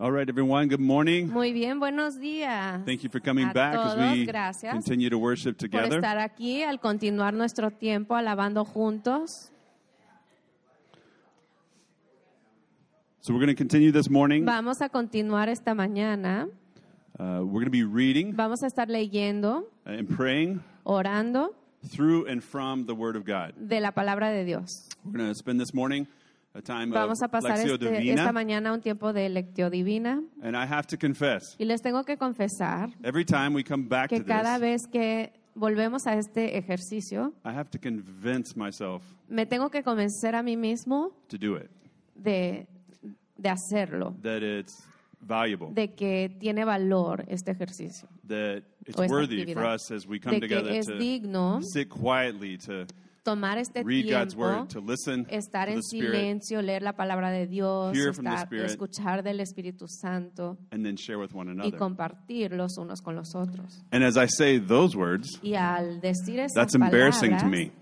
All right, everyone, good morning. Muy bien, buenos días. Thank you for coming A back as we gracias continue to worship together. por estar aquí al continuar nuestro tiempo alabando juntos. So we're going to continue this morning. Vamos a continuar esta mañana. Uh, we're going to be reading Vamos a estar leyendo, and praying orando through and from the Word of God. de la palabra de Dios. We're going to spend this morning Vamos a pasar este- esta mañana un tiempo de lectio divina. And I have to confess, Y les tengo que confesar every time we come back que to cada this, vez que volvemos a este ejercicio, I have to convince myself me tengo que convencer a mí mismo to do it, de, de hacerlo, that it's valuable, de que tiene valor este ejercicio. that it's worthy for us as we come de que together es to digno sit quietly, to tomar este read God's tiempo, Word, to listen estar to en silencio, leer la palabra de Dios, Hear from the estar- Spirit. escuchar del Espíritu Santo and then share with one y another. compartir los unos con los otros. And as I say those words, Y al decir esas That's embarrassing to palabras, me.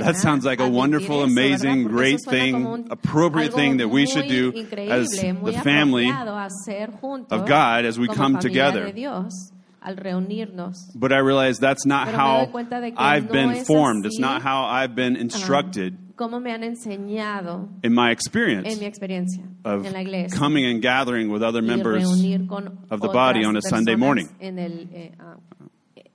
That sounds like a wonderful, amazing, great thing, appropriate thing that we should do as the family apropiado hacer juntos of God as we come together. Al reunirnos. But I realize that's not Pero how cuenta de que I've no been formed. así. It's not how I've been instructed Cómo me han enseñado in my en experience mi experiencia of en la iglesia. coming and gathering with other members of the body on a Sunday morning. En, el, eh, ah,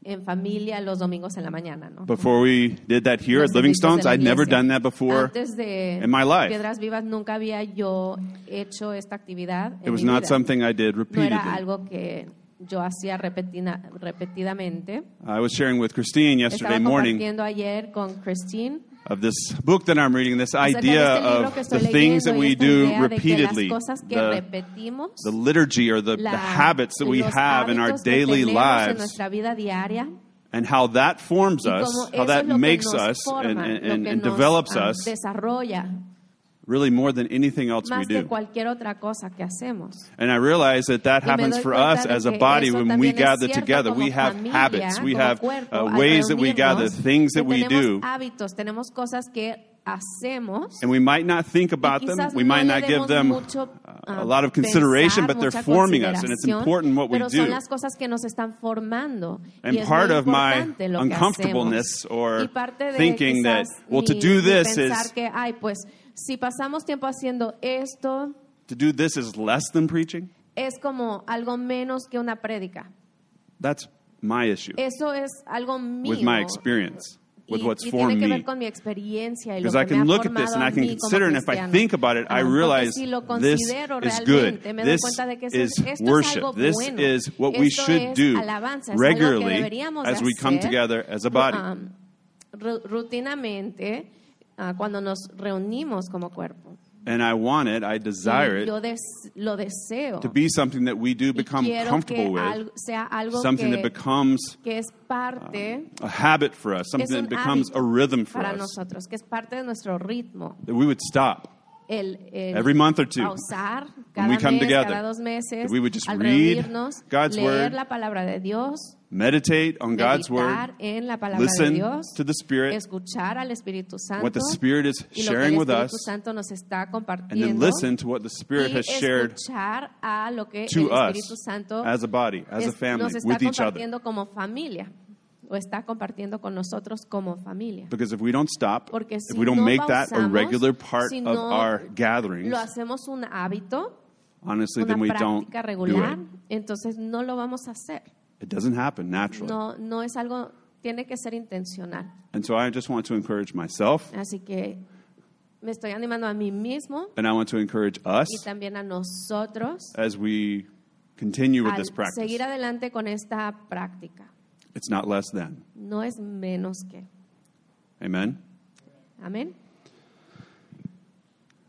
en familia los domingos en la mañana, ¿no? Before we did that here Los at Living Stones, I'd never done that before. Antes de in my life. Piedras Vivas nunca había yo hecho esta actividad. It en was not vida. something I did No repeatedly. era algo que yo hacía repetidamente. I was sharing with Christine yesterday Estaba morning compartiendo ayer con Christine of this book that I'm reading, this idea of the things that we do idea de que repeatedly, las cosas que the, the liturgy or the, the habits that we have in our daily lives, diaria, and how that forms us, how that es lo que makes us forma, and, and, and, and develops ah, us really more than anything else we do. otra cosa que. And I realize that that happens for us as a body when we gather together. We have familia, habits, we have uh, ways that we gather, things that we do. hábitos, tenemos cosas que hacemos And we might not think about them. We might le not give them mucho, uh, a lot of consideration, but they're forming us, and it's important what we do. las cosas que nos están formando And part of my importante lo que uncomfortableness or y parte de thinking that, well, to do this is que ay pues si pasamos tiempo haciendo esto to do this is less than preaching. es como algo menos que una prédica. That's my issue Eso es algo mío. with my experience, with y, what's y formed tiene que me. ver con mi experiencia y lo Because I que can look at this and I can consider, and if I think about it, I realize si this is good. This cuenta de que eso is es, worship. This bueno. is what we should do alabanza, es algo que regularly as we come together as a body. um, ru- rutinamente ah, cuando nos reunimos como cuerpo. And I want it, I desire Y it yo des- lo deseo. to be something that we do Y become quiero comfortable que with, al- sea algo something que, that becomes que es parte a habit for us, que something un that becomes a rhythm for para us, nosotros, que es parte de nuestro ritmo. that we would stop El, el every month or two pausar when cada we come mes, together, cada dos meses, that we would just al read reunirnos, God's leer word, la palabra de Dios, meditate on God's word, en la palabra de listen Dios, to the Spirit, escuchar al Espíritu Santo what the Spirit is sharing with us, Santo nos está and then listen to what the Spirit has shared a lo que to el Espíritu Santo as a body, as a family, nos está with each other. como familia o está compartiendo con nosotros como familia. Because if we don't stop, Porque if si we don't no make that a pausamos, regular part si of no our gatherings, Lo hacemos un hábito, honestly, una then we don't do regular, it. entonces no lo vamos a hacer. It doesn't happen naturally. No, no es algo, tiene que ser intencional. And so I just want to encourage myself, Así que me estoy animando a mí mismo and I want to encourage us y también a nosotros as we continue with this practice. seguir adelante con esta práctica. It's not less than. No es menos que. Amen. Amén.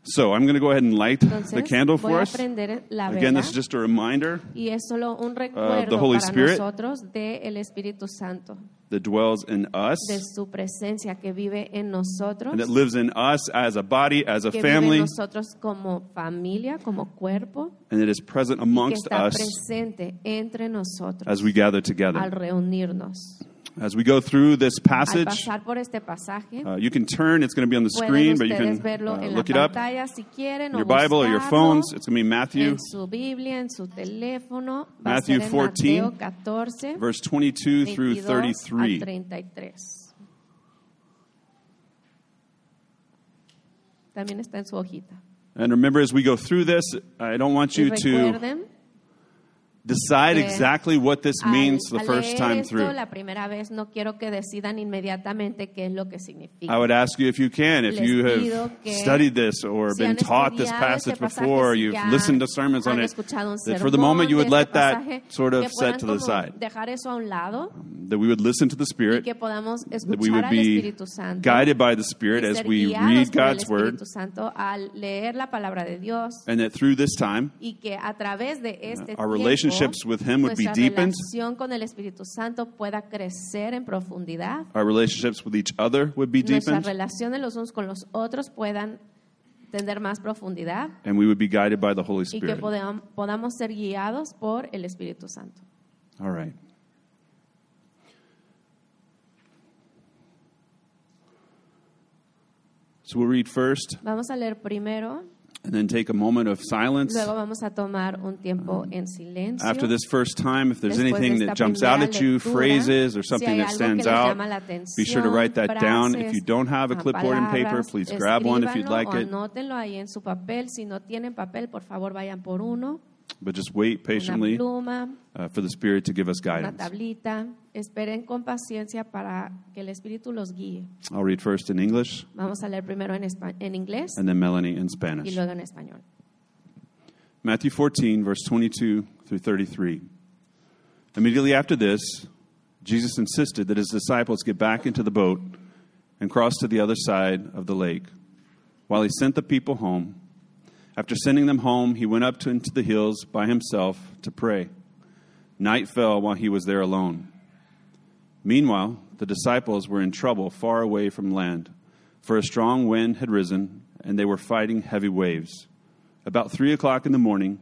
So I'm going to go ahead and light the candle for us. Again, this is just a reminder y es solo un uh, recuerdo the Holy para Spirit. nosotros del Espíritu Santo, that dwells in us de su presencia que vive en nosotros, and that lives in us as a body, as a que vive en family, nosotros como familia, como cuerpo, and it is present y que amongst está us presente entre nosotros as we gather al together. reunirnos. As we go through this passage, pasar por este pasaje, uh, you can turn. It's going to be on the screen, but you can uh, look it up. si quieren In your Bible or your phones, it's going to be Matthew, Biblia, teléfono. Matthew a ser en 14, 14, verse 22 through 33. 33. También está en su hojita. And remember, as we go through this, I don't want you to Decide exactly what this means the first time through. I would ask you if you can, if you have studied this or been taught this passage before, you've listened to sermons on it, that for the moment you would let that sort of set to the side. Um, that we would listen to the Spirit, that we would be guided by the Spirit as we read God's Word, and that through this time, uh, our relationship relationships with Him would be nuestra deepened, relación con el Espíritu Santo pueda crecer en profundidad, our relationships with each other would be nuestras deepened, relaciones los unos con los otros puedan tener más profundidad and we would be guided by the Holy y que Spirit. podam- podamos ser guiados por el Espíritu Santo. All right. So we'll read first Vamos a leer primero, and then take a moment of silence. luego vamos a tomar un tiempo en silencio. After this first time, if there's Después anything that jumps out at you, lectura, phrases or something hay that stands out, la be sure to write that atención, down. If you don't have a ah, clipboard and paper, please grab one if you'd like it. Anótenlo ahí en su papel. Si no tienen papel, por favor vayan por uno. But just wait Una patiently pluma, uh, for the Spirit to give us una guidance. tablita. Esperen con paciencia para que el Espíritu los guíe. I'll read first in English Vamos a leer primero en, en inglés and then Melanie in y Spanish. luego en español. Matthew 14, verse 22 through 33. Immediately after this, Jesus insisted that his disciples get back into the boat and cross to the other side of the lake. While he sent the people home, after sending them home, he went up to, into the hills by himself to pray. Night fell while he was there alone. Meanwhile, the disciples were in trouble far away from land, for a strong wind had risen, and they were fighting heavy waves. About three o'clock in the morning,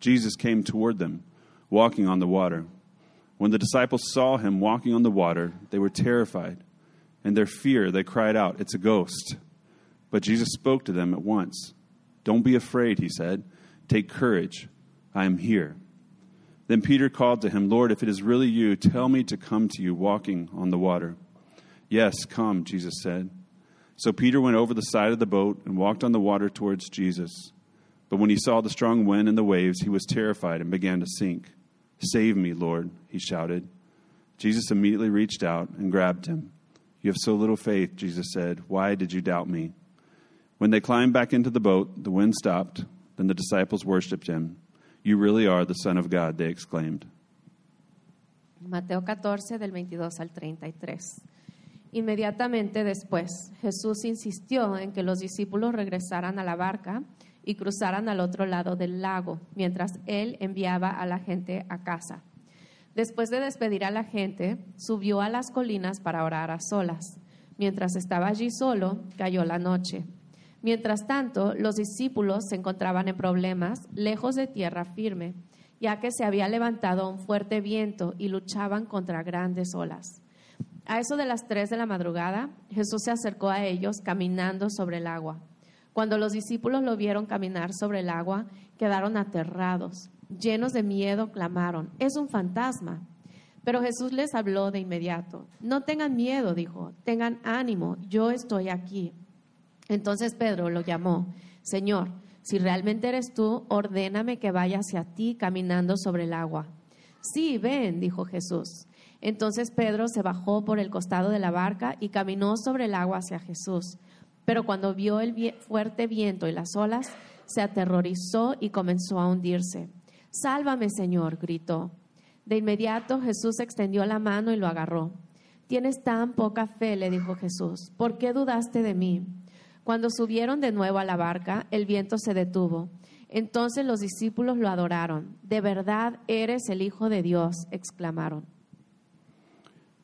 Jesus came toward them, walking on the water. When the disciples saw him walking on the water, they were terrified. In their fear, they cried out, It's a ghost. But Jesus spoke to them at once. Don't be afraid, he said. Take courage. I am here. Then Peter called to him, Lord, if it is really you, tell me to come to you walking on the water. Yes, come, Jesus said. So Peter went over the side of the boat and walked on the water towards Jesus. But when he saw the strong wind and the waves, he was terrified and began to sink. Save me, Lord, he shouted. Jesus immediately reached out and grabbed him. You have so little faith, Jesus said. Why did you doubt me? When they climbed back into the boat, the wind stopped. Then the disciples worshipped him. You really are the Son of God, they exclaimed. Mateo 14 del 22 al 33. Inmediatamente después, Jesús insistió en que los discípulos regresaran a la barca y cruzaran al otro lado del lago, mientras él enviaba a la gente a casa. Después de despedir a la gente, subió a las colinas para orar a solas. Mientras estaba allí solo, cayó la noche. Mientras tanto, los discípulos se encontraban en problemas, lejos de tierra firme, ya que se había levantado un fuerte viento y luchaban contra grandes olas. A eso de las tres de la madrugada, Jesús se acercó a ellos caminando sobre el agua. Cuando los discípulos lo vieron caminar sobre el agua, quedaron aterrados. Llenos de miedo, clamaron, es un fantasma. Pero Jesús les habló de inmediato. No tengan miedo, dijo, tengan ánimo, yo estoy aquí. Entonces Pedro lo llamó, Señor, si realmente eres tú, ordéname que vaya hacia ti caminando sobre el agua. Sí, ven, dijo Jesús. Entonces Pedro se bajó por el costado de la barca y caminó sobre el agua hacia Jesús. Pero cuando vio el fuerte viento y las olas, se aterrorizó y comenzó a hundirse. Sálvame, Señor, gritó. De inmediato Jesús extendió la mano y lo agarró. Tienes tan poca fe, le dijo Jesús. ¿Por qué dudaste de mí? Cuando subieron de nuevo a la barca, el viento se detuvo. Entonces los discípulos lo adoraron. De verdad eres el Hijo de Dios, exclamaron.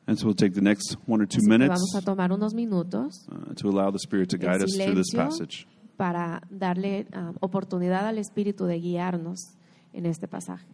And so we'll take the next one or two Así que minutes vamos a tomar unos minutos uh, to allow the Spirit to guide us through this passage. para darle ah, oportunidad al Espíritu de guiarnos en este pasaje.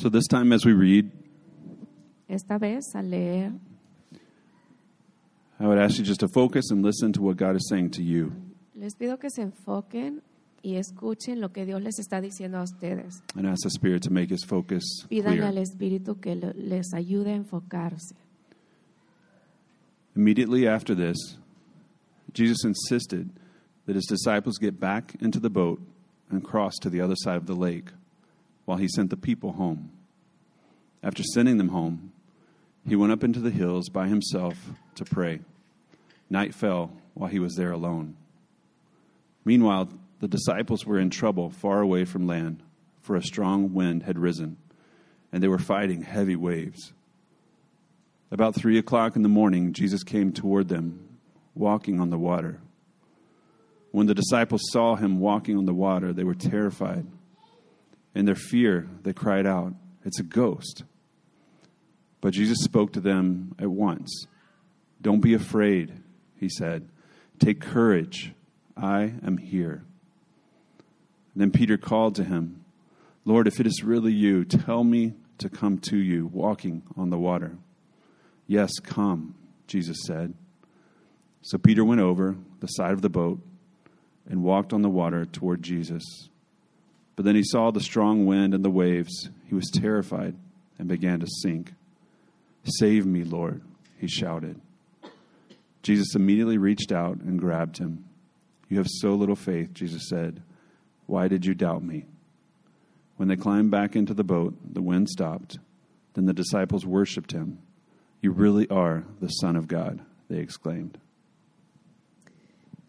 So this time, as we read, Esta vez al leer, I would ask you just to focus and listen to what God is saying to you. les pido que se enfoquen y escuchen lo que Dios les está diciendo a ustedes. And ask the Spirit to make his focus Pídanle clear. al Espíritu que lo- les ayude a enfocarse. Immediately after this, Jesus insisted that his disciples get back into the boat and cross to the other side of the lake while he sent the people home. After sending them home, he went up into the hills by himself to pray. Night fell while he was there alone. Meanwhile, the disciples were in trouble far away from land, for a strong wind had risen, and they were fighting heavy waves. About three o'clock in the morning, Jesus came toward them, walking on the water. When the disciples saw him walking on the water, they were terrified. In their fear, they cried out, It's a ghost. But Jesus spoke to them at once. Don't be afraid, he said. Take courage. I am here. Then Peter called to him, Lord, if it is really you, tell me to come to you walking on the water. Yes, come, Jesus said. So Peter went over the side of the boat and walked on the water toward Jesus. But then he saw the strong wind and the waves. He was terrified and began to sink. Save me, Lord, he shouted. Jesus immediately reached out and grabbed him. You have so little faith, Jesus said. Why did you doubt me? When they climbed back into the boat, the wind stopped. Then the disciples worshiped him. You really are the Son of God, they exclaimed.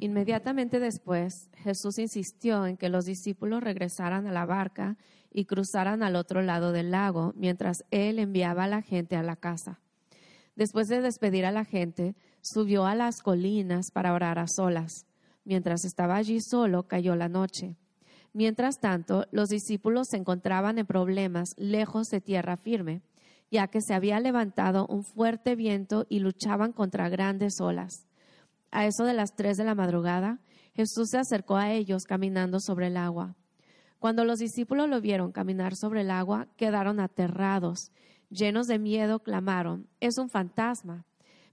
Inmediatamente después, Jesús insistió en que los discípulos regresaran a la barca y cruzaran al otro lado del lago, mientras él enviaba a la gente a la casa. Después de despedir a la gente, subió a las colinas para orar a solas. Mientras estaba allí solo, cayó la noche. Mientras tanto, los discípulos se encontraban en problemas lejos de tierra firme, ya que se había levantado un fuerte viento y luchaban contra grandes olas. A eso de las tres de la madrugada, Jesús se acercó a ellos caminando sobre el agua. Cuando los discípulos lo vieron caminar sobre el agua, quedaron aterrados. Llenos de miedo, clamaron, es un fantasma.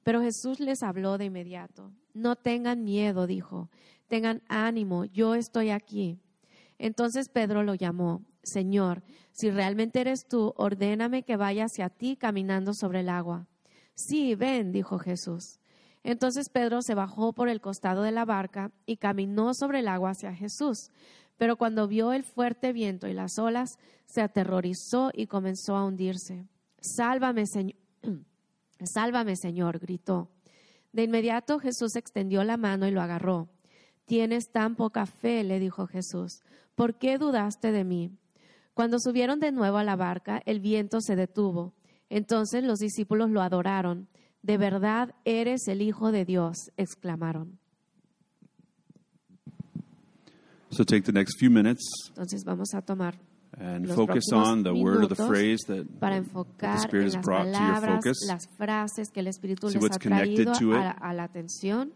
Pero Jesús les habló de inmediato. No tengan miedo, dijo, tengan ánimo, yo estoy aquí. Entonces Pedro lo llamó, Señor, si realmente eres tú, ordéname que vaya hacia ti caminando sobre el agua. Sí, ven, dijo Jesús. Entonces Pedro se bajó por el costado de la barca y caminó sobre el agua hacia Jesús. Pero cuando vio el fuerte viento y las olas, se aterrorizó y comenzó a hundirse. Sálvame, Señor. Sálvame, Señor, gritó. De inmediato Jesús extendió la mano y lo agarró. Tienes tan poca fe, le dijo Jesús. ¿Por qué dudaste de mí? Cuando subieron de nuevo a la barca, el viento se detuvo. Entonces los discípulos lo adoraron. De verdad eres el Hijo de Dios, exclamaron. So take the next few minutes Entonces vamos a tomar and Los focus próximos on the word or the minutos phrase that, para the enfocar Spirit en has las brought to your palabras, focus, las frases que el Espíritu See les what's ha connected traído to it. a la, a la atención.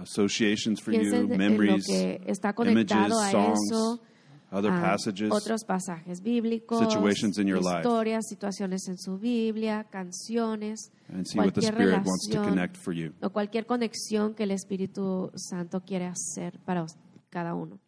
associations for Piensen you, en lo memories, que está images, a songs, eso, other passages. otros pasajes bíblicos, situations in your life. historias, situaciones en su Biblia, canciones, and see what the cualquier Spirit wants to connect for you. o cualquier conexión que el Espíritu Santo quiere hacer para cada uno.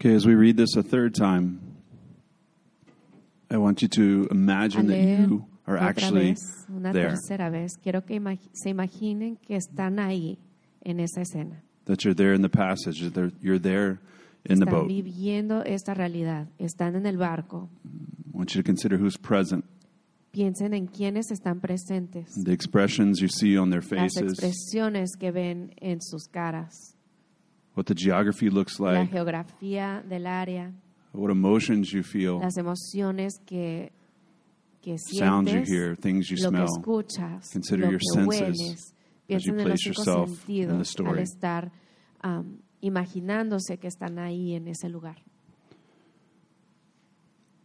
Okay, as we read this a third time, I want you to imagine that you are actually vez, una there. tercera vez, quiero que imag- se imaginen que están ahí en esa escena. that you're there in the passage, that you're there in the Están boat. viviendo esta realidad, están en el barco. I want you to consider who's present, Piensen en quienes están presentes, the expressions you see on their las faces, expresiones que ven en sus caras, what the geography looks la like, geografía del área, what emotions you feel, las emociones que, que sounds you hear, things you lo que smell. escuchas, Consider lo your que senses hueles. as you en place yourself in the sentidos al story. estar am, imaginándose que están ahí en ese lugar.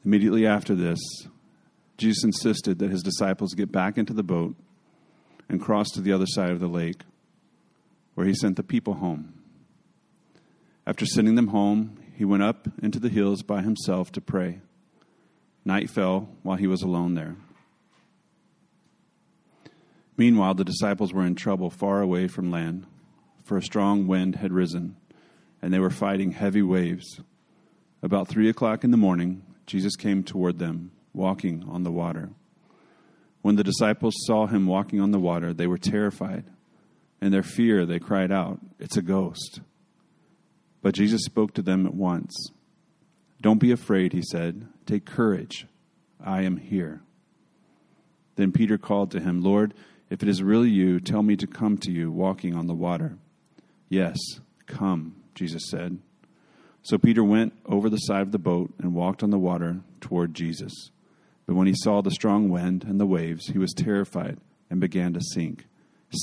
Immediately after this, Jesus insisted that his disciples get back into the boat and cross to the other side of the lake, where he sent the people home. After sending them home, he went up into the hills by himself to pray. Night fell while he was alone there. Meanwhile, the disciples were in trouble far away from land, for a strong wind had risen, and they were fighting heavy waves. About three o'clock in the morning, Jesus came toward them, walking on the water. When the disciples saw him walking on the water, they were terrified. In their fear, they cried out, It's a ghost. But Jesus spoke to them at once. Don't be afraid, he said. Take courage. I am here. Then Peter called to him, Lord, if it is really you, tell me to come to you walking on the water. Yes, come, Jesus said. So Peter went over the side of the boat and walked on the water toward Jesus. But when he saw the strong wind and the waves, he was terrified and began to sink.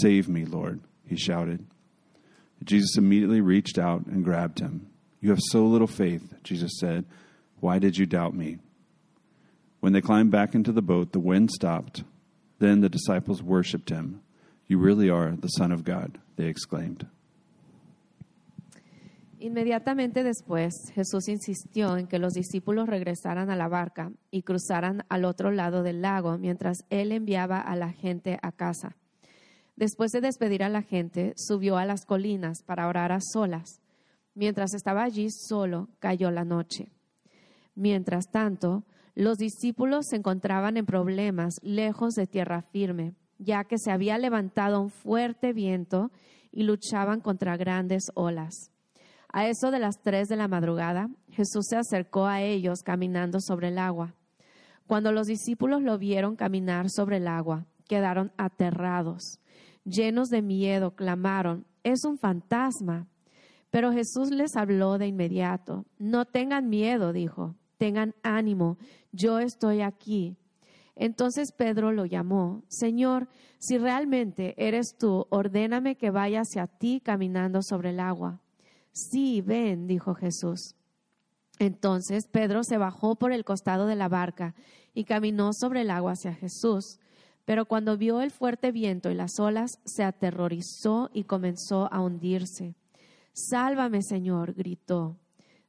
Save me, Lord, he shouted. Jesus immediately reached out and grabbed him. You have so little faith, Jesus said. Why did you doubt me? When they climbed back into the boat, the wind stopped. Then the disciples worshipped him. You really are the Son of God, they exclaimed. Inmediatamente después, Jesús insistió en que los discípulos regresaran a la barca y cruzaran al otro lado del lago mientras él enviaba a la gente a casa. Después de despedir a la gente, subió a las colinas para orar a solas. Mientras estaba allí solo, cayó la noche. Mientras tanto, los discípulos se encontraban en problemas lejos de tierra firme, ya que se había levantado un fuerte viento y luchaban contra grandes olas. A eso de las tres de la madrugada, Jesús se acercó a ellos caminando sobre el agua. Cuando los discípulos lo vieron caminar sobre el agua, quedaron aterrados. Llenos de miedo, clamaron, es un fantasma. Pero Jesús les habló de inmediato. No tengan miedo, dijo, tengan ánimo, yo estoy aquí. Entonces Pedro lo llamó, Señor, si realmente eres tú, ordéname que vaya hacia ti caminando sobre el agua. Sí, ven, dijo Jesús. Entonces Pedro se bajó por el costado de la barca y caminó sobre el agua hacia Jesús. Pero cuando vio el fuerte viento y las olas, se aterrorizó y comenzó a hundirse. Sálvame, Señor, gritó.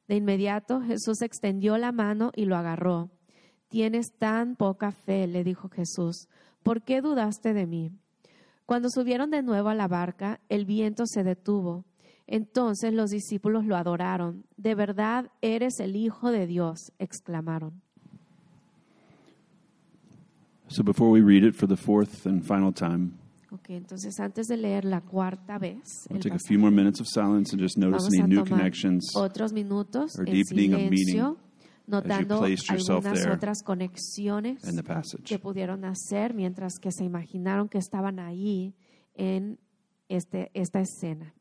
De inmediato Jesús extendió la mano y lo agarró. Tienes tan poca fe, le dijo Jesús. ¿Por qué dudaste de mí? Cuando subieron de nuevo a la barca, el viento se detuvo. Entonces los discípulos lo adoraron. De verdad eres el Hijo de Dios, exclamaron. So before we read it for the fourth and final time, Ok, entonces antes de leer la cuarta vez, we'll el take a pasaje, few more minutes of silence and just notice vamos any a new tomar connections otros minutos or en deepening of silencio, meaning notando placed yourself algunas there otras conexiones in the passage. que pudieron hacer mientras que se imaginaron que estaban ahí en este, esta escena.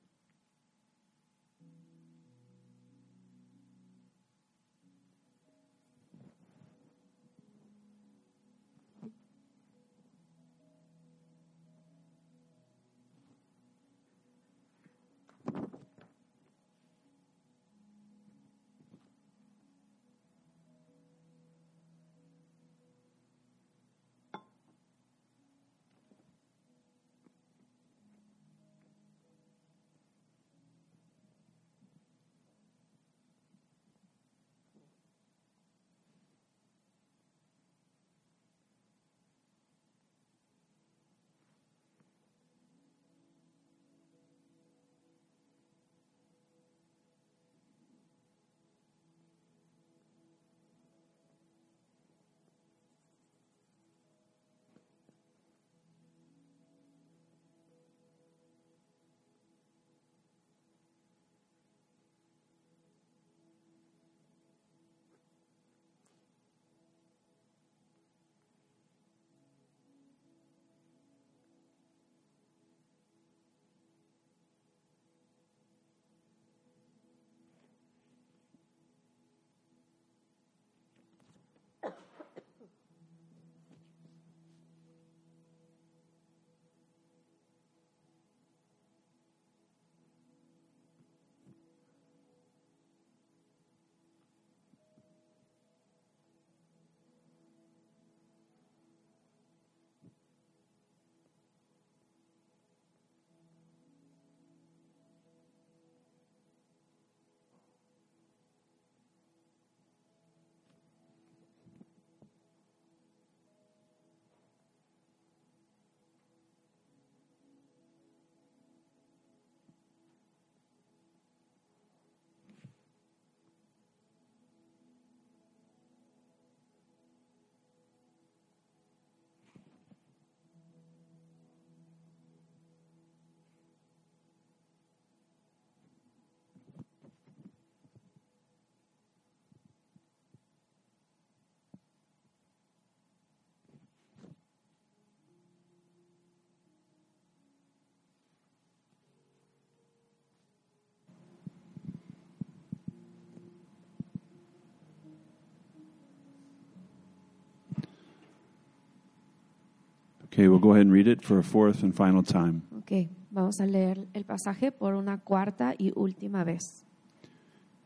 Okay, we'll go ahead and read it for a fourth and final time. Ok, vamos a leer el pasaje por una cuarta y última vez.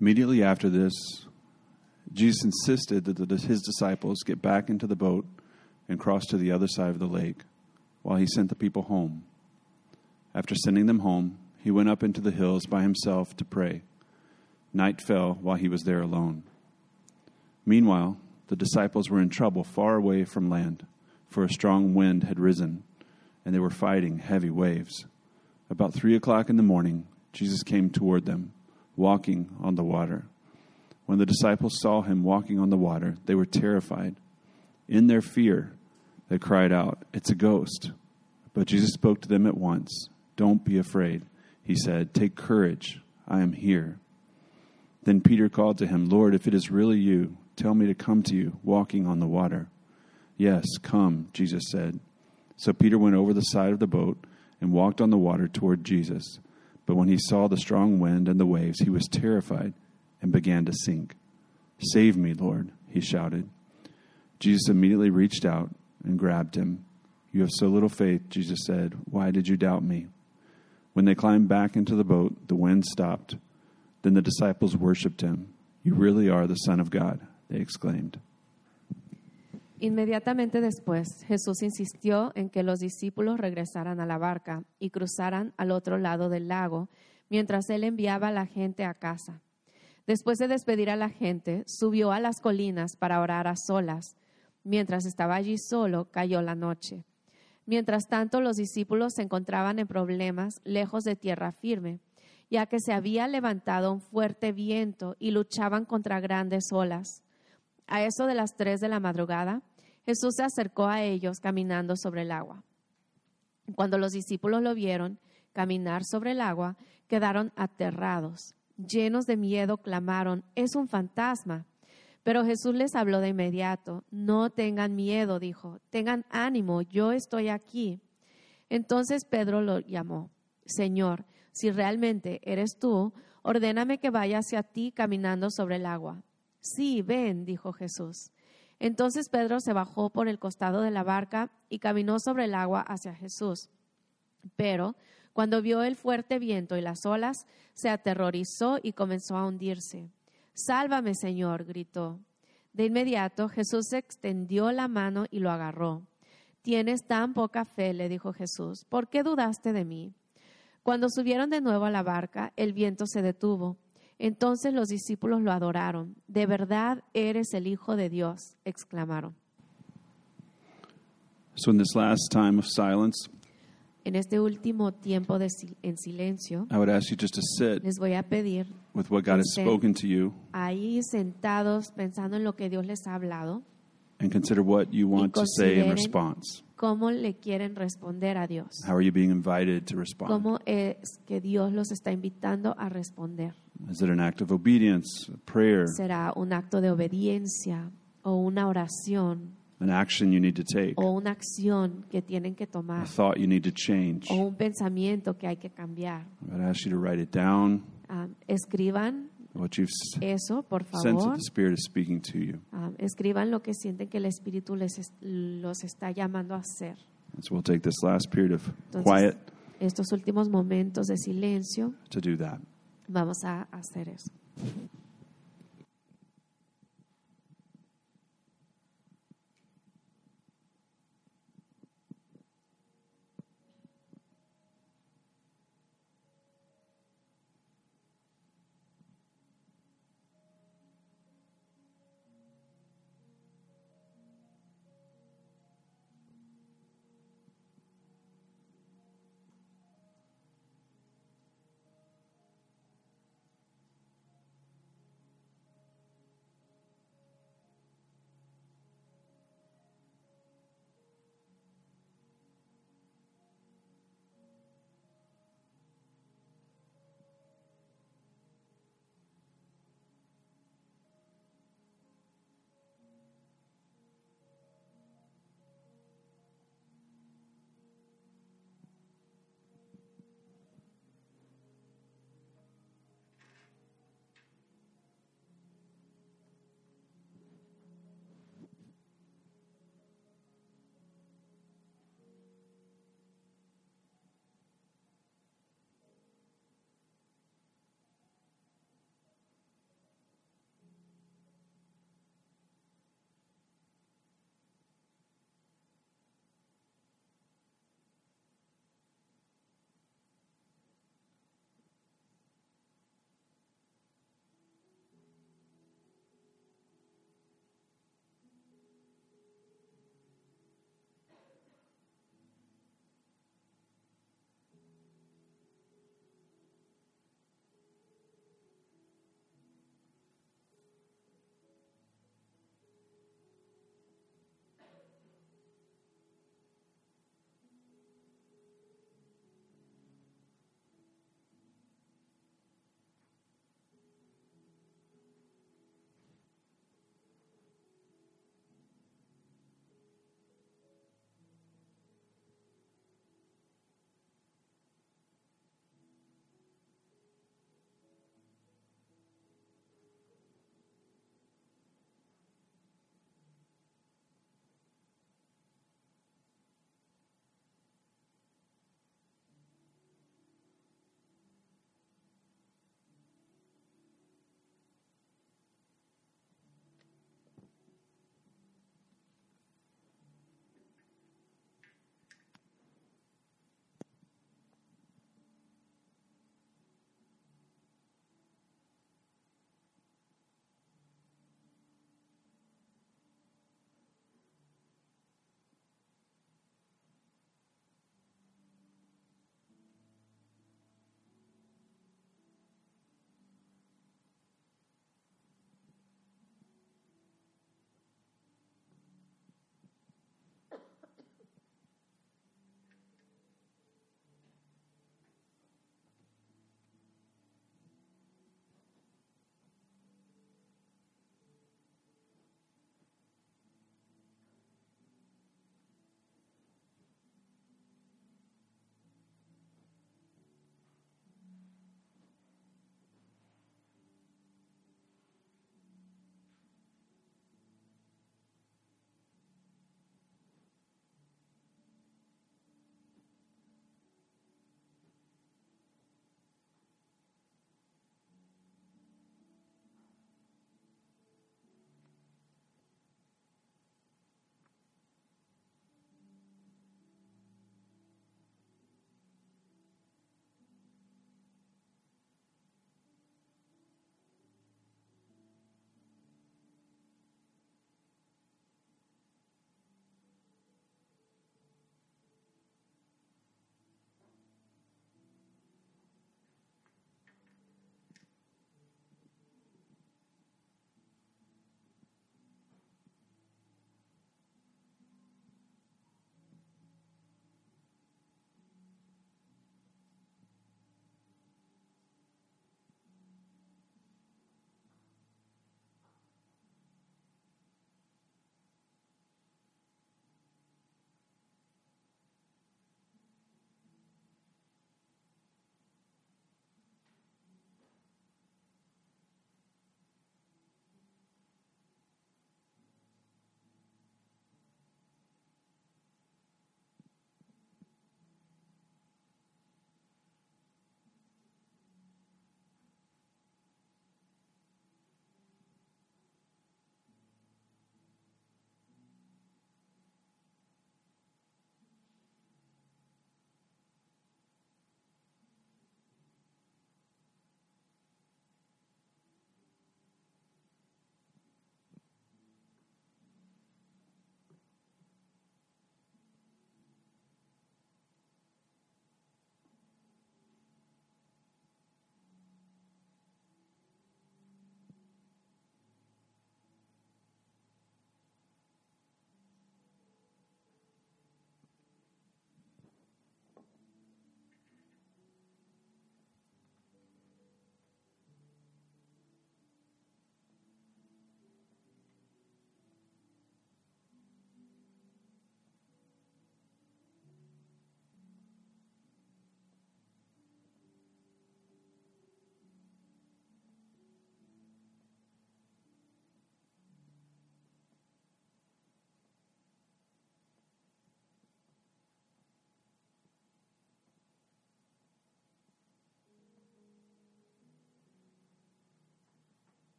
Immediately after this, Jesus insisted that the, his disciples get back into the boat and cross to the other side of the lake while he sent the people home. After sending them home, he went up into the hills by himself to pray. Night fell while he was there alone. Meanwhile, the disciples were in trouble far away from land, for a strong wind had risen, and they were fighting heavy waves. About three o'clock in the morning, Jesus came toward them, walking on the water. When the disciples saw him walking on the water, they were terrified. In their fear, they cried out, It's a ghost. But Jesus spoke to them at once. Don't be afraid. He said, Take courage. I am here. Then Peter called to him, Lord, if it is really you, tell me to come to you, walking on the water. Yes, come, Jesus said. So Peter went over the side of the boat and walked on the water toward Jesus. But when he saw the strong wind and the waves, he was terrified and began to sink. Save me, Lord, he shouted. Jesus immediately reached out and grabbed him. You have so little faith, Jesus said. Why did you doubt me? When they climbed back into the boat, the wind stopped. Then the disciples worshiped him. You really are the Son of God, they exclaimed. Inmediatamente después, Jesús insistió en que los discípulos regresaran a la barca y cruzaran al otro lado del lago, mientras él enviaba a la gente a casa. Después de despedir a la gente, subió a las colinas para orar a solas. Mientras estaba allí solo, cayó la noche. Mientras tanto, los discípulos se encontraban en problemas lejos de tierra firme, ya que se había levantado un fuerte viento y luchaban contra grandes olas. A eso de las tres de la madrugada, Jesús se acercó a ellos caminando sobre el agua. Cuando los discípulos lo vieron caminar sobre el agua, quedaron aterrados. Llenos de miedo, clamaron, es un fantasma. Pero Jesús les habló de inmediato. No tengan miedo, dijo, tengan ánimo, yo estoy aquí. Entonces Pedro lo llamó, Señor, si realmente eres tú, ordéname que vaya hacia ti caminando sobre el agua. Sí, ven, dijo Jesús. Entonces Pedro se bajó por el costado de la barca y caminó sobre el agua hacia Jesús. Pero cuando vio el fuerte viento y las olas, se aterrorizó y comenzó a hundirse. Sálvame, Señor, gritó. De inmediato Jesús extendió la mano y lo agarró. Tienes tan poca fe, le dijo Jesús, ¿por qué dudaste de mí? Cuando subieron de nuevo a la barca, el viento se detuvo. Entonces los discípulos lo adoraron. De verdad eres el Hijo de Dios, exclamaron. So, in this last time of silence, En este último tiempo de sil- en silencio, I would ask you just to sit les voy a pedir with what God has spoken to you ahí sentados pensando en lo que Dios les ha hablado, and consider what you want to say in consideren- response. cómo le quieren responder a Dios, How are you being invited to respond? cómo es que Dios los está invitando a responder. Is it an act of obedience, a prayer, ¿Será un acto de obediencia o una oración an action you need to take, o una acción que tienen que a tomar thought you need to change? o un pensamiento que hay que cambiar? I would ask you to write it down, Ah, escriban what you've eso, por that the Spirit is speaking to you. Escriban lo que sienten que el Espíritu les es- los está llamando a hacer. And so we'll take this last period of Entonces, quiet estos últimos momentos de silencio, to do that. Vamos a hacer eso.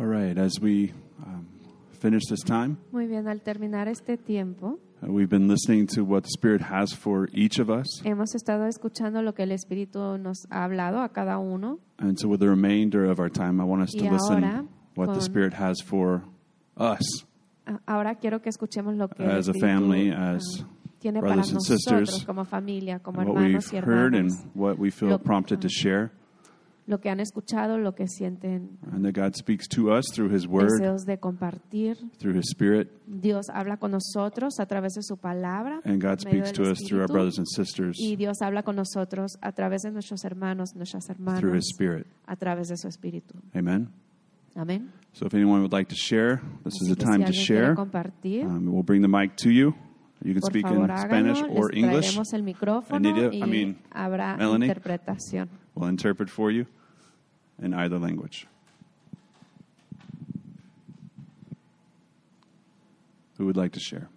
All right, as we um, finish this time, Muy bien, al terminar este tiempo, uh, we've been listening to what the Spirit has for each of us. hemos estado escuchando lo que el Espíritu nos ha hablado a cada uno. And so, with the remainder of our time, I want us to Y ahora, listen what the Spirit has for us Ahora quiero que escuchemos lo que el as a family, ah, as tiene para brothers and nosotros sisters, como familia, como and what we've heard and what we feel Lo- prompted to ah. share. Lo que han escuchado, lo que sienten And that God speaks to us through His Word, deseos de compartir. through His Spirit, Dios habla con nosotros a través de su palabra. and God speaks to us through our brothers and sisters Y Dios habla con nosotros a través de nuestros hermanos, nuestras through hermanas, His Spirit. a través de su Espíritu. Amen. Amén. So, if anyone would like to share, this is Así the que time si to share. compartir, Um, we'll bring the mic to you. You can por speak in favor Spanish háganlo. or English. el micrófono Anita, y I mean, habrá Melanie. interpretación. We'll interpret for you in either language. Who would like to share?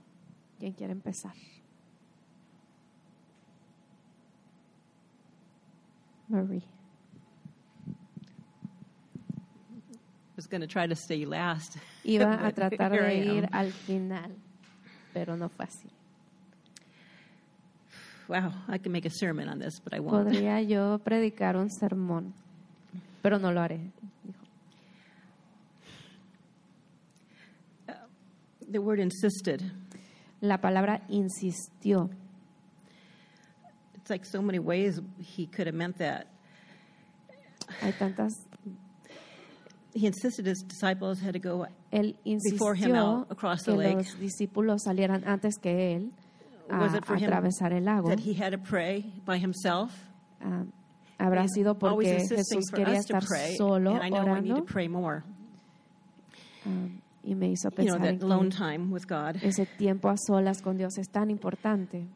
¿Quién quiere empezar? Marie. I was going to try to stay last. Iba a but tratar here I de ir am. al final, pero no fue así. Wow, I can make a sermon on this, but I won't. Podría yo predicar un sermón, pero no lo haré. The word insisted. La palabra insistió. It's like so many ways he could have meant that. Hay tantas. He insisted his disciples had to go Él Before him out across the lake. los discípulos salieran antes que él a, Was it for him atravesar el lago. that he had to pray by himself. Ah, habrá sido porque Jesús quería estar solo orando ah, y me hizo You know, pensar en que ese tiempo a solas con Dios es tan importante.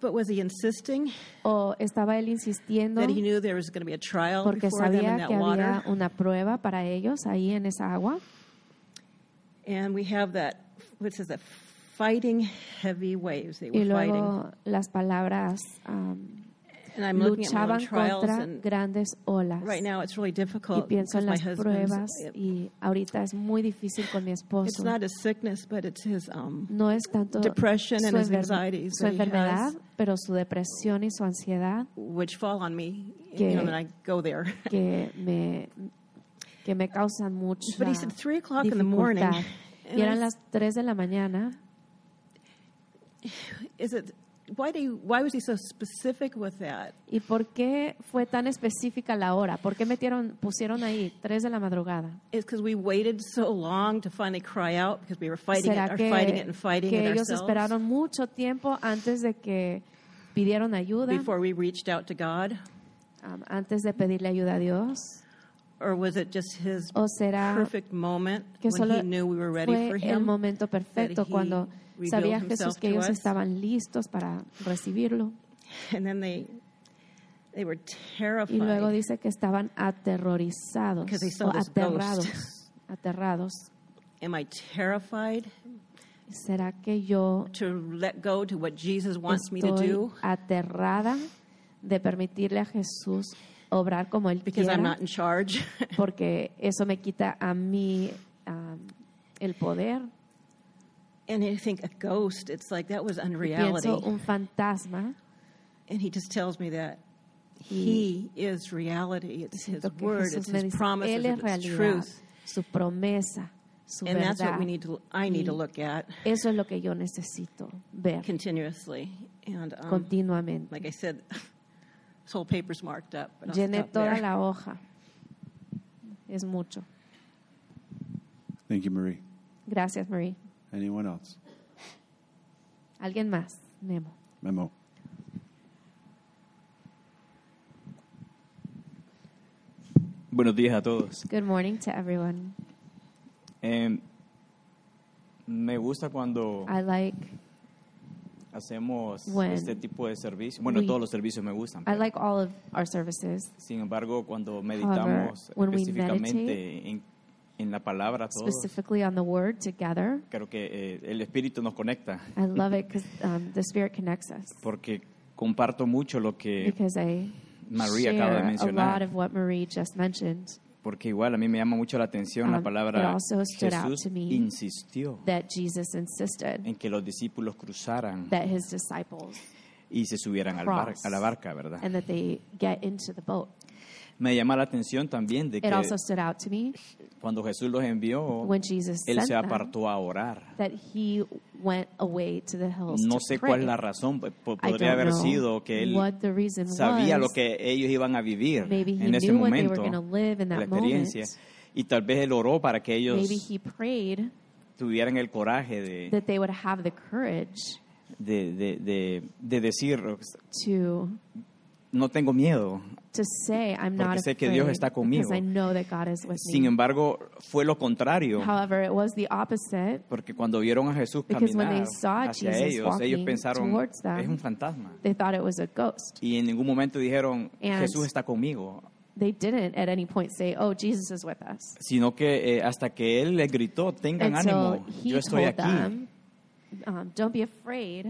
But was he insisting O estaba él insistiendo that he knew there was going to be a trial porque them sabía that que water? había una prueba para ellos ahí en esa agua. And we have that, what says that, fighting heavy waves. They Y were fighting. luego las palabras luchaban contra and grandes olas. right now it's really y difficult pienso en las pruebas y ahorita es muy difícil con mi It's esposo. not his sickness, but it's his um, No es tanto depression su, and his enfer- anxieties su enfermedad, pero su depresión y su ansiedad which fall on me, Que- you know, when I go there. que me, que me causan mucha But he said three o'clock in the morning. dificultad. Y eran las 3 de la mañana. Is it why do you, why was he so specific with that? ¿Y por qué fue tan específica la hora? ¿Por qué metieron, pusieron ahí 3 de la madrugada? It's because we waited so long to finally cry out because we were fighting it, ¿Será or que, fighting it and fighting que it ellos ourselves esperaron mucho tiempo antes de que pidieron ayuda, before we reached out to God, um, antes de pedirle ayuda a Dios? Or was it just his ¿O será perfect moment que when solo he knew we were ready fue for el him? momento perfecto cuando sabía Jesús que ellos us? estaban listos para recibirlo? And then they they were Y luego terrified dice que estaban aterrorizados they saw o this aterrados, ghost. aterrados. Am I terrified ¿Será que yo to let go to what Jesus wants me to estoy do aterrada de permitirle a Jesús obrar como él because I'm not in charge? Porque eso me quita a mí um, el poder. and I think a ghost, it's like that was unreality. pienso un fantasma And he just tells me that he is reality. It's his word, Jesús it's his dice, promises, es it's realidad, truth. su promesa, su And that's what we need to I need to Y look at Eso es lo que yo necesito ver continuously. And um, continuamente. like I said, this whole paper's marked up. But Llené toda there. la hoja. Es mucho. Thank you, Marie. Gracias, Marie. Anyone else? ¿Alguien más? Memo. Memo. Buenos días a todos. Good morning to everyone. Eh, me gusta cuando I like hacemos when este tipo de servicio. Bueno, we- todos los servicios me gustan. I like all of our services. sin embargo, cuando meditamos we específicamente en, en la palabra, todos, specifically on the word together. creo que eh, el Espíritu nos conecta. I love it because um, the Spirit connects us. Porque comparto mucho lo que Because I María acaba de share a lot mencionar. of what Marie just mentioned. Porque igual a mí me llama mucho la atención la Um, palabra Jesús insistió that Jesus insisted en que los discípulos cruzaran that his disciples y se subieran al bar- cross a la barca, ¿verdad? and that they get into the boat. Me llama la atención también de que It also stood out to me cuando Jesús los envió, when Jesus él sent se them apartó a orar. that he went away to the hills No to sé pray. cuál es la razón, po- po- I podría don't haber know sido que él what the reason sabía lo was. que ellos iban a vivir Maybe he en ese knew what they momento, live in la that experiencia, moment. y tal vez él oró para que ellos Maybe he prayed tuvieran el coraje de, that they would have the courage de, de, de- de decir, to no tengo miedo. to say I'm Porque not sé que Dios está conmigo. I know that God is with Sin embargo, fue lo contrario, However, it was the opposite porque cuando vieron a Jesús Because when caminar they saw hacia Jesus ellos, ellos pensaron, them, es un fantasma. they thought it was a ghost. Y en ningún momento dijeron, And- Jesús está conmigo. They didn't at any point say, "Oh, Jesus is with us." Sino que eh, hasta que Él les gritó, tengan Until ánimo, yo estoy aquí. them, um, "Don't be afraid."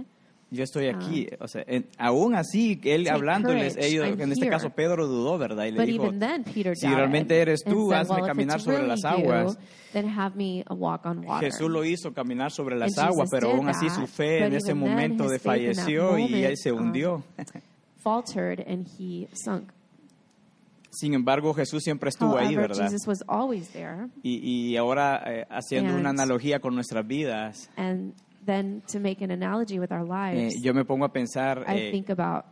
Yo estoy aquí. O sea, en- aún así, él Take hablándoles, courage, ellos, I'm en este here. caso Pedro dudó, ¿verdad? Y le But dijo, then, Peter si realmente eres tú, said, hazme well, caminar sobre really las aguas. You, then have me walk on water. Jesús lo hizo caminar sobre las And aguas, Jesus pero aún así su fe en ese momento desfalleció y él se um, hundió. faltered and he sunk. Sin embargo, Jesús siempre estuvo ahí, However, ¿verdad? Jesus was always there. Y, y ahora, eh, haciendo una And- analogía con nuestras vidas, And then to make an analogy with our eh, lives, yo me pongo a pensar I eh, think about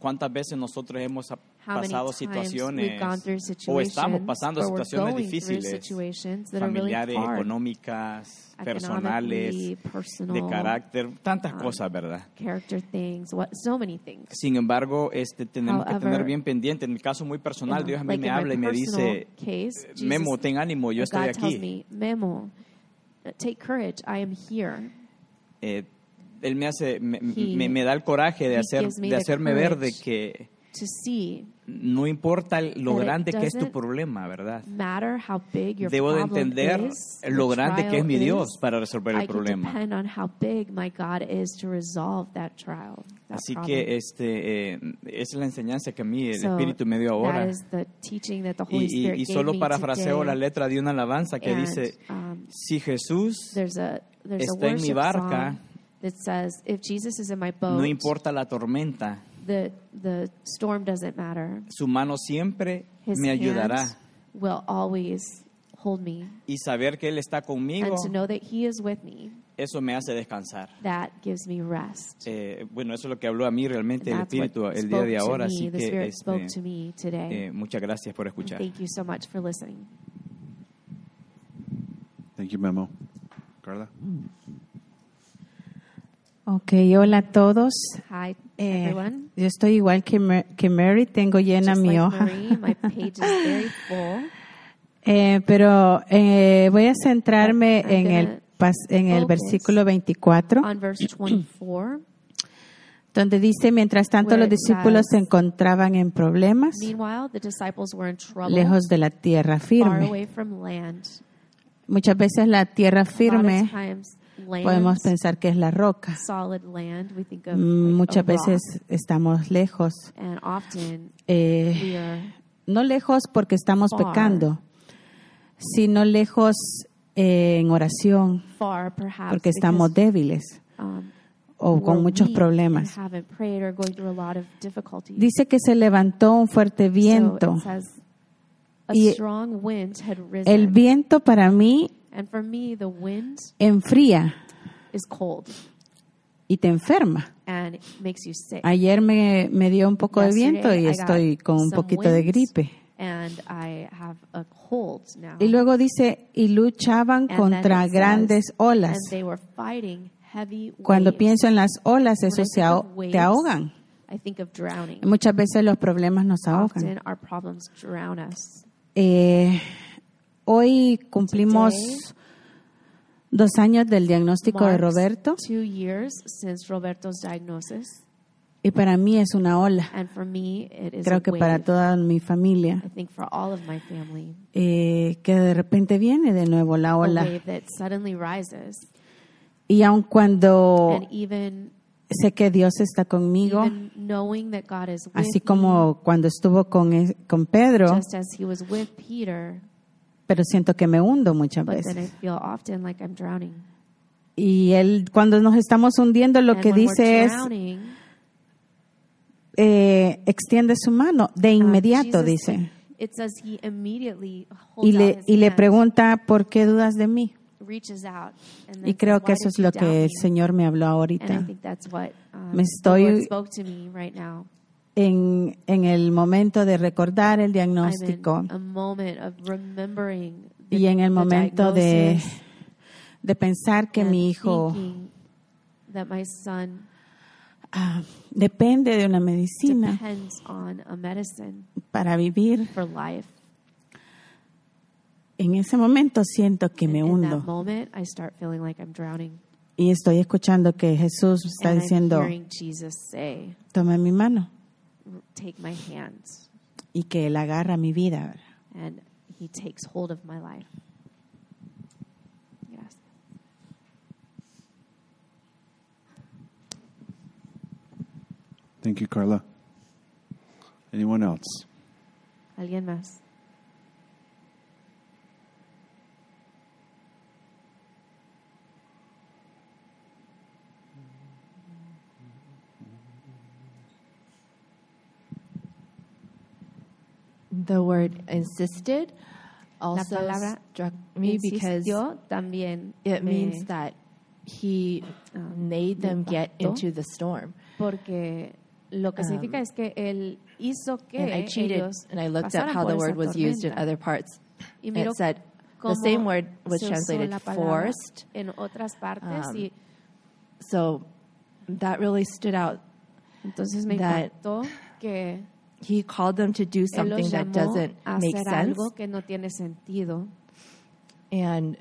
cuántas veces nosotros hemos pasado situaciones o situations estamos pasando situaciones difíciles, really familiares, hard, económicas, personales, personal, de carácter, tantas um, cosas, ¿verdad? character things, what, so many things. Sin embargo, este, tenemos que tener However, bien pendiente. En mi caso muy personal, Yeah, Dios a mí like me habla y me dice, case, Jesus- Memo, ten ánimo, yo estoy God aquí. me, Memo, uh, take courage, I am here. Eh, él me hace, me, He- me- me da el coraje de hacer, de hacerme ver de que no importa lo grande que es tu problema, ¿verdad? Debo de entender is, lo grande que es mi Dios para resolver I el can problema. that trial. that Así problem. que este, eh, es la enseñanza que a mí el So, Espíritu me dio ahora. Y, y- y solo parafraseo la letra de una alabanza que And, dice, um, si Jesús There's a there's está a en mi worship barca, song that says, "If Jesus is in my boat, no importa la tormenta, the the storm doesn't matter. su mano siempre His me ayudará. will always hold me, Y saber que Él está conmigo, and to know that He is with me, eso me hace descansar. that gives me rest." Eh, bueno, eso es lo que habló a mí realmente And el that's what Espíritu el día spoke de to ahora. me. Así The que Spirit este, spoke to me today. eh, muchas gracias por escuchar. Thank you so much for listening. Thank you, Memo. Carla? Ok, hola a todos. Hi, Eh, everyone. yo estoy igual que, Mer- que Mary, tengo llena Just mi like hoja. Marie, my page is very full. Eh, pero eh, voy a centrarme I'm en el, pas- en el focus versículo 24, On verse 24, donde dice, mientras tanto los discípulos se encontraban en problemas, meanwhile, the disciples were in trouble, lejos de la tierra far firme. Muchas veces la tierra firme podemos pensar que es la roca. solid land, we think of Mm, Muchas veces estamos lejos. and often Eh, no lejos porque estamos pecando, sino lejos eh, en oración porque estamos débiles um, o con muchos problemas. Dice que se levantó un fuerte viento. Y strong wind had risen. El viento para mí and for me, the wind enfría is cold y te enferma. and it makes you sick. Ayer me, me dio un poco de viento y estoy con un poquito de gripe. Y luego dice, y luchaban contra grandes olas. And they were fighting heavy Cuando pienso en las olas, eso I se te ahogan. Muchas veces los problemas nos ahogan. Eh, hoy cumplimos Today, dos años del diagnóstico de Roberto Two years since Roberto's diagnosis. y para mí es una ola. And for me, it is Creo que wave. para toda mi familia, I think for all of my family, eh, que de repente viene de nuevo la ola. wave that suddenly rises. Y aun cuando And even sé que Dios está conmigo, even knowing that God is with así me, como cuando estuvo con, e- con Pedro, Peter. pero siento que me hundo muchas veces. like I'm drowning. Y él, cuando nos estamos hundiendo, lo And que dice es, eh, extiende su mano, de um, inmediato, dice. It says He immediately holds Y out le, His y le pregunta, ¿por qué dudas de mí? Reaches out, and Y creo que "Why eso es lo que me?" el Señor me habló ahorita. think that's what um, Me estoy- Lord spoke to me right now. En, en el momento de recordar el diagnóstico a moment of remembering the, y en el the momento de, de pensar que mi hijo thinking that my son ah, depende de una medicina depends on a medicine para vivir, for life. En ese momento siento que And me hundo. moment, I start feeling like I'm drowning. Y estoy escuchando que Jesús está and diciendo, say, toma mi mano "Take my hands," y que Él agarra mi vida. and He takes hold of my life. Thank you, Carla. Anyone else? ¿Alguien más? The word insisted La also palabra struck me because también it me- means that he um, made them get into the storm. porque lo que significa es que él hizo que And I cheated ellos and I looked up how the word was used in other parts. Y it said the same word was translated forced. en otras partes um, y So that really stood out. entonces me that que He called them to do something that doesn't make sense. no And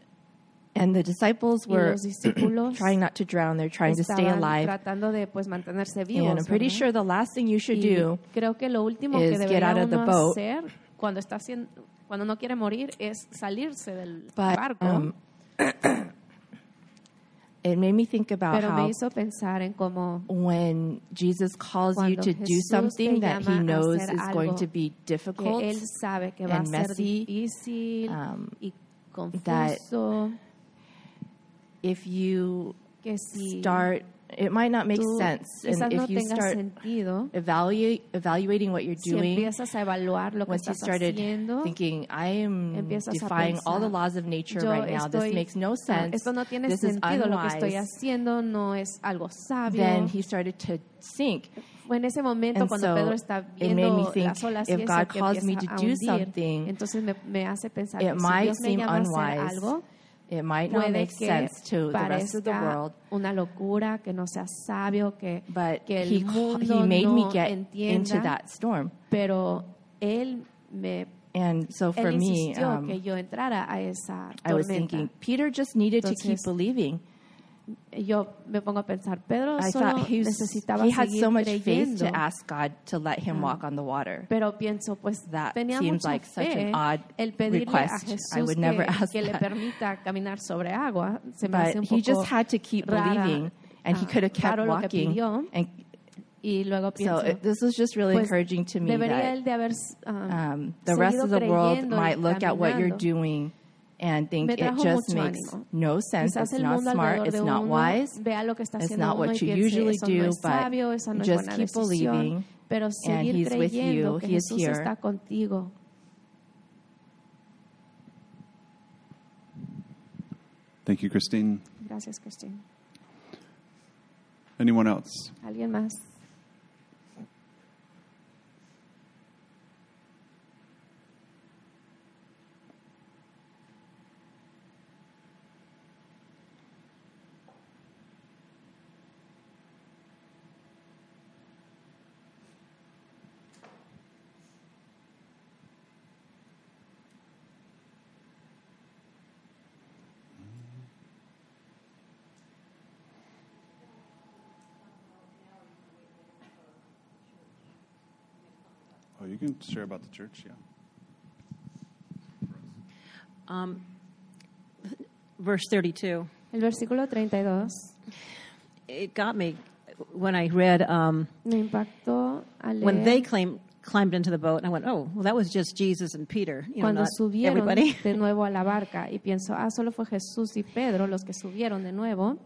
and the disciples were trying not to drown. They're trying to stay alive. de pues vivos And I'm pretty ¿verdad? sure the last thing you should Y do creo que lo último is que get out of the boat. cuando está cuando no quiere morir es salirse del But barco um, it made me think about pero me how hizo pensar en cómo when Jesus calls you to do something that he knows is going to be difficult, que él sabe que va and messy, difícil um, y confuso. if you si start, it might not make tú sense. And no if you start sentido evaluate, evaluating what you're si doing, empiezas a evaluar lo que once you started haciendo thinking, I am defying all the laws of nature right now, this makes no sense, esto no tiene this is sentido lo que estoy unwise, haciendo no es algo sabio. Then he started to sink. En ese momento And cuando so Pedro está it made me viendo think, las olas y if eso God que calls me to do hundir, something, entonces me, me hace pensar it que si might Dios me llama a hacer unwise, algo It might not puede make que sense to the rest of the world, una locura, que no sea sabio, que, but que el he, mundo he made me get entienda, into that storm. pero él me And so for me, um, que yo a esa I was thinking Peter just needed to keep believing. Yo me pongo a pensar, Pedro I solo thought he, was, necesitaba he had so much faith to ask God to let him walk on the water. Pero pienso, pues That tenía seems mucha like such an odd el pedirle a request. I would never que, ask que le permita caminar sobre agua. Se me hace un But poco he just had to keep rara, believing, and he could have kept walking. And Y luego so it, this was just really pues, encouraging to me that haber um, um, the rest of the world might look at what you're doing and think it just makes ánimo. no sense. Quizás It's not smart. It's not wise. vea lo que está It's not what you piense, usually eso no do, sabio, no but just keep decisión. believing. Pero seguir he's with you. que He is Jesús here. está contigo. Thank you, Christine. Gracias, Christine. Anyone else? ¿Alguien más? Can share about the church, yeah. Um, verse 32. El versículo 32 It got me when I read um, Me impactó al when they claim, climbed into the boat, and I went, oh, well, that was just Jesus and Peter, you know, cuando not subieron everybody. de nuevo a la barca y pienso, ah, solo fue Jesús y Pedro los que subieron de nuevo.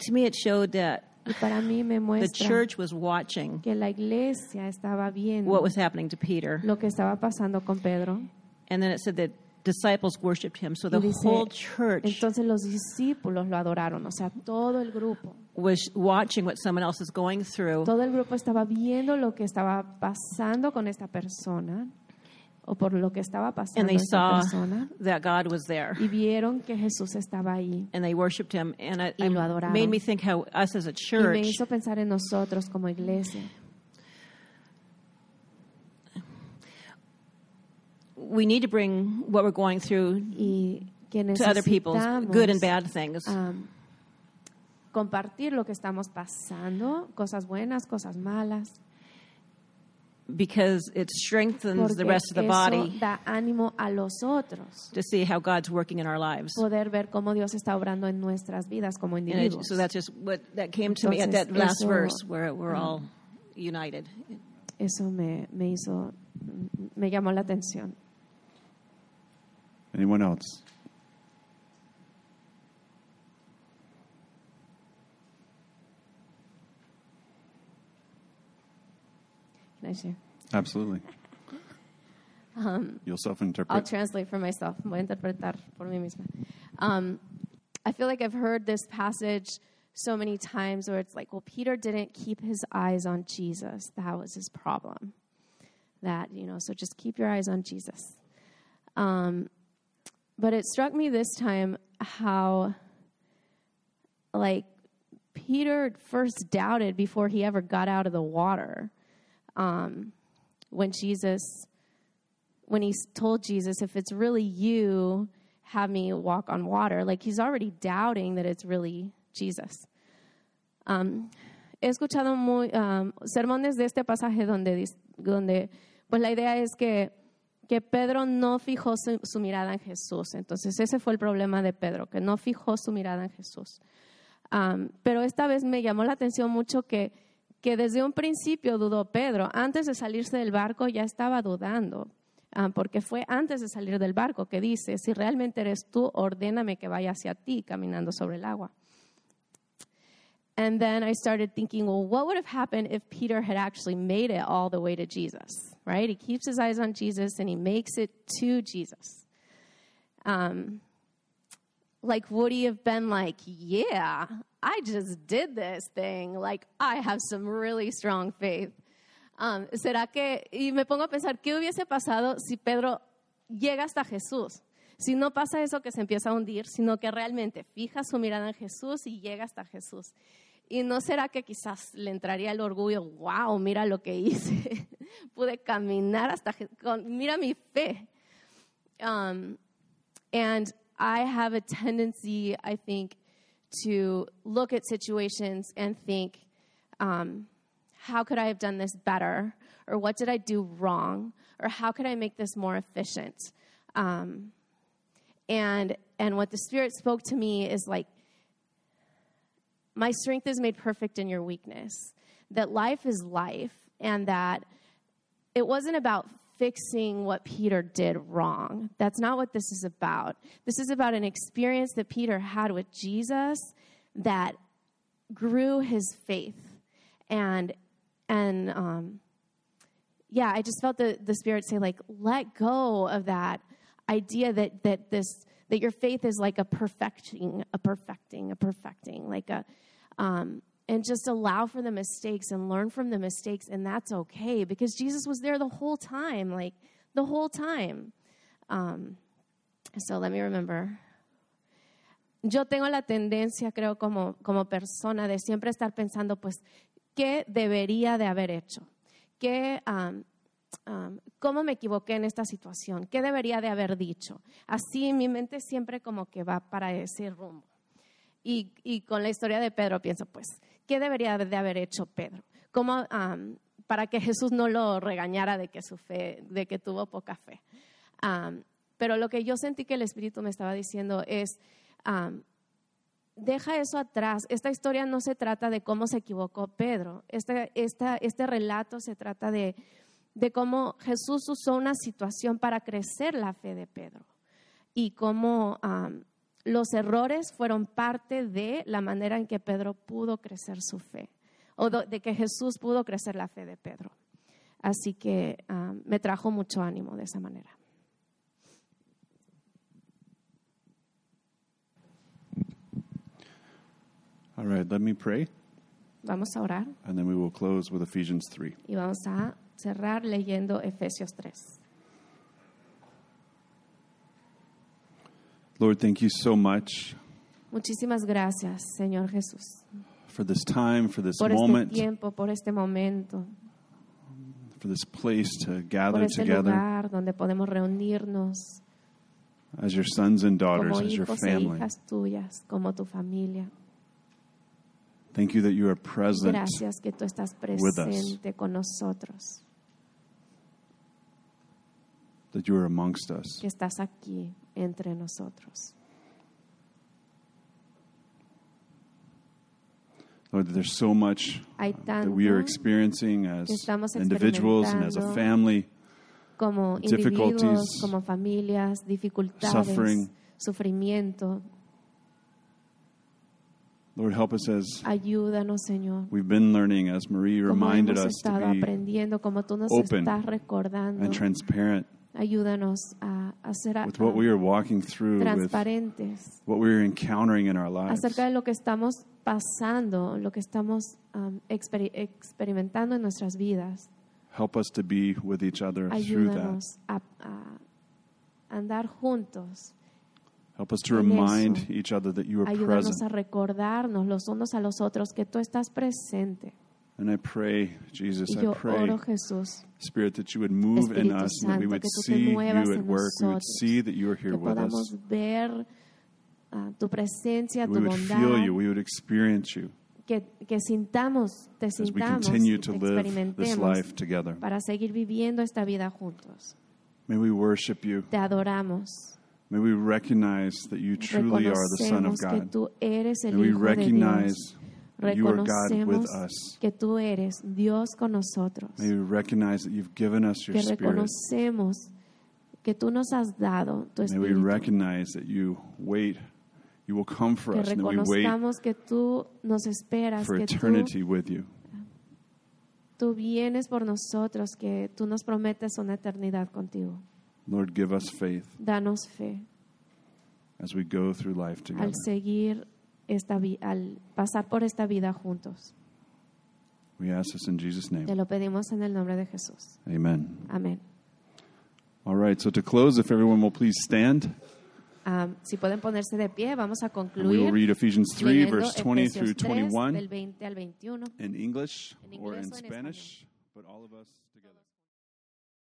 to me, it showed that Y para mí me the muestra church was watching que la iglesia estaba viendo what was happening to Peter, lo que estaba pasando con Pedro. and then it said that disciples worshipped him. So the dice, whole church entonces los discípulos lo adoraron, o sea, todo el grupo. was watching what someone else is going through, Todo el grupo estaba viendo lo que estaba pasando con esta persona o por lo que estaba and pasando they esta saw persona that God was there. y vieron que Jesús estaba ahí. and they worshipped him. And it, Y lo adoraron. made me think how us as a Y me church, hizo pensar en nosotros como iglesia. we need to bring what we're going through y que to other people, necesitamos good and bad things. um, compartir lo que estamos pasando, cosas buenas, cosas malas, because it strengthens porque the rest of the body da ánimo a los otros, to see how God's working in our lives. poder ver cómo Dios está obrando en nuestras vidas como And it, individuos. so that's just what that came to me at that Entonces, last eso, verse where we're mm. all united. Eso me, me hizo, me llamó la atención. Anyone else? Can I share? Absolutely. You'll self interpret. I'll translate for myself. Voy a interpretar por mí misma. Um, I feel like I've heard this passage so many times where it's like, well, Peter didn't keep his eyes on Jesus. That was his problem. That, you know, so just keep your eyes on Jesus. Um, but it struck me this time how, like, Peter first doubted before he ever got out of the water. Um, when Jesus when he told Jesus, if it's really you, have me walk on water, like he's already doubting that it's really Jesus. Um, he escuchado muy, um, sermones de este pasaje donde, donde pues la idea es que, que Pedro no fijó su, su mirada en Jesús. Entonces ese fue el problema de Pedro, que no fijó su mirada en Jesús. Um, pero esta vez me llamó la atención mucho que, que desde un principio dudó Pedro. Antes de salirse del barco ya estaba dudando, ah, porque fue antes de salir del barco que dice, si realmente eres tú, ordéname que vaya hacia ti caminando sobre el agua. And then I started thinking, well, what would have happened if Peter had actually made it all the way to Jesus, right? He keeps his eyes on Jesus and he makes it to Jesus. Um, like, would he have been like, yeah, I just did this thing. Like, I have some really strong faith. Um, ¿Será que, y me pongo a pensar, ¿qué hubiese pasado si Pedro llega hasta Jesús? Si no pasa eso que se empieza a hundir, sino que realmente fija su mirada en Jesús y llega hasta Jesús. Y no será que quizás le entraría el orgullo, wow, mira lo que hice. Pude caminar hasta mira mi fe. Um, and I have a tendency, I think, to look at situations and think, um, how could I have done this better? Or what did I do wrong? Or how could I make this more efficient? Um, and and what the Spirit spoke to me is like, my strength is made perfect in your weakness. That life is life, and that it wasn't about fixing what Peter did wrong. That's not what this is about. This is about an experience that Peter had with Jesus that grew his faith. And and um, yeah, I just felt the, the Spirit say, like, let go of that idea that that this that your faith is like a perfecting, a perfecting, a perfecting, like a um, and just allow for the mistakes and learn from the mistakes and that's okay because jesus was there the whole time like the whole time. Um, so let me remember. Yo tengo la tendencia creo como, como persona de siempre estar pensando pues qué debería de haber hecho qué um, um, cómo me equivoqué en esta situación qué debería de haber dicho así mi mente siempre como que va para ese rumbo. Y, y, con la historia de Pedro pienso, pues, ¿qué debería de haber hecho Pedro? ¿Cómo, para que Jesús no lo regañara de que su fe, de que tuvo poca fe? Pero lo que yo sentí que el Espíritu me estaba diciendo es, deja eso atrás. Esta historia no se trata de cómo se equivocó Pedro. Este, esta- este relato se trata de, de cómo Jesús usó una situación para crecer la fe de Pedro y cómo los errores fueron parte de la manera en que Pedro pudo crecer su fe o de que Jesús pudo crecer la fe de Pedro. Así que am, me trajo mucho ánimo de esa manera. All right, let me pray, Vamos a orar and then we will close with Ephesians 3. y vamos a cerrar leyendo Efesios 3. Lord, thank you so much Muchísimas gracias, Señor Jesús, for this time, for this por este moment, tiempo, por este momento, for this place to por gather este together lugar donde podemos reunirnos as your sons and daughters, como as your hijos e family. hijas tuyas, como tu familia. Thank you that you are present Gracias que tú estás presente con nosotros, that you are amongst us. que estás aquí entre nosotros. Lord, there's so much uh, Hay that we are experiencing as individuals and as a family. como difficulties, individuos, como familias, dificultades, suffering. sufrimiento. Lord, help us as Ayúdanos, Señor. we've been learning, as Marie Como reminded us to be aprendiendo, como tú nos open estás recordando. and transparent Ayúdanos a, a ser a- with what we are walking through, transparentes what we are encountering in our lives. acerca de lo que estamos pasando, lo que estamos um, exper- experimentando en nuestras vidas. Help us to be with each other through that. Ayúdanos a, a andar juntos. Help us to remind eso. each other that you are Ayúdanos a present. recordarnos los unos a los otros que tú estás presente. And I pray, Jesus, I pray, Jesús, Spirit, that you would move in Espíritu us and that we would que tú te see you at work. We would see that you are here with us. ver ah, tu presencia, tu we would bondad, feel you. We would experience you que, que sintamos, te as we continue to live this life together. para seguir viviendo esta vida juntos. May we worship you. Te adoramos. May we recognize that you truly are the Son of Reconocemos que God. tú eres el May we recognize Reconocemos que tú eres Dios con nosotros. May we recognize that you've given us your que Spirit. reconocemos que tú nos has dado tu May we espíritu. recognize that you wait, you will come for Que us, and that we wait reconozcamos que tú nos esperas, for que tú, eternity with you. tú vienes por nosotros, que tú nos prometes una eternidad contigo. Lord, give us faith Danos fe as we go through life together. al seguir esta al pasar por esta vida juntos. We ask this in Jesus' Te name. lo pedimos en el nombre de Jesús. Amen. Amén. All right, so to close, if everyone will please stand, Ah, si pueden ponerse de pie, vamos a and we will concluir read Ephesians 3, leyendo verse 20 Efesios through 3, 21 del 20 al 21. in English En or in Spanish, but all of us.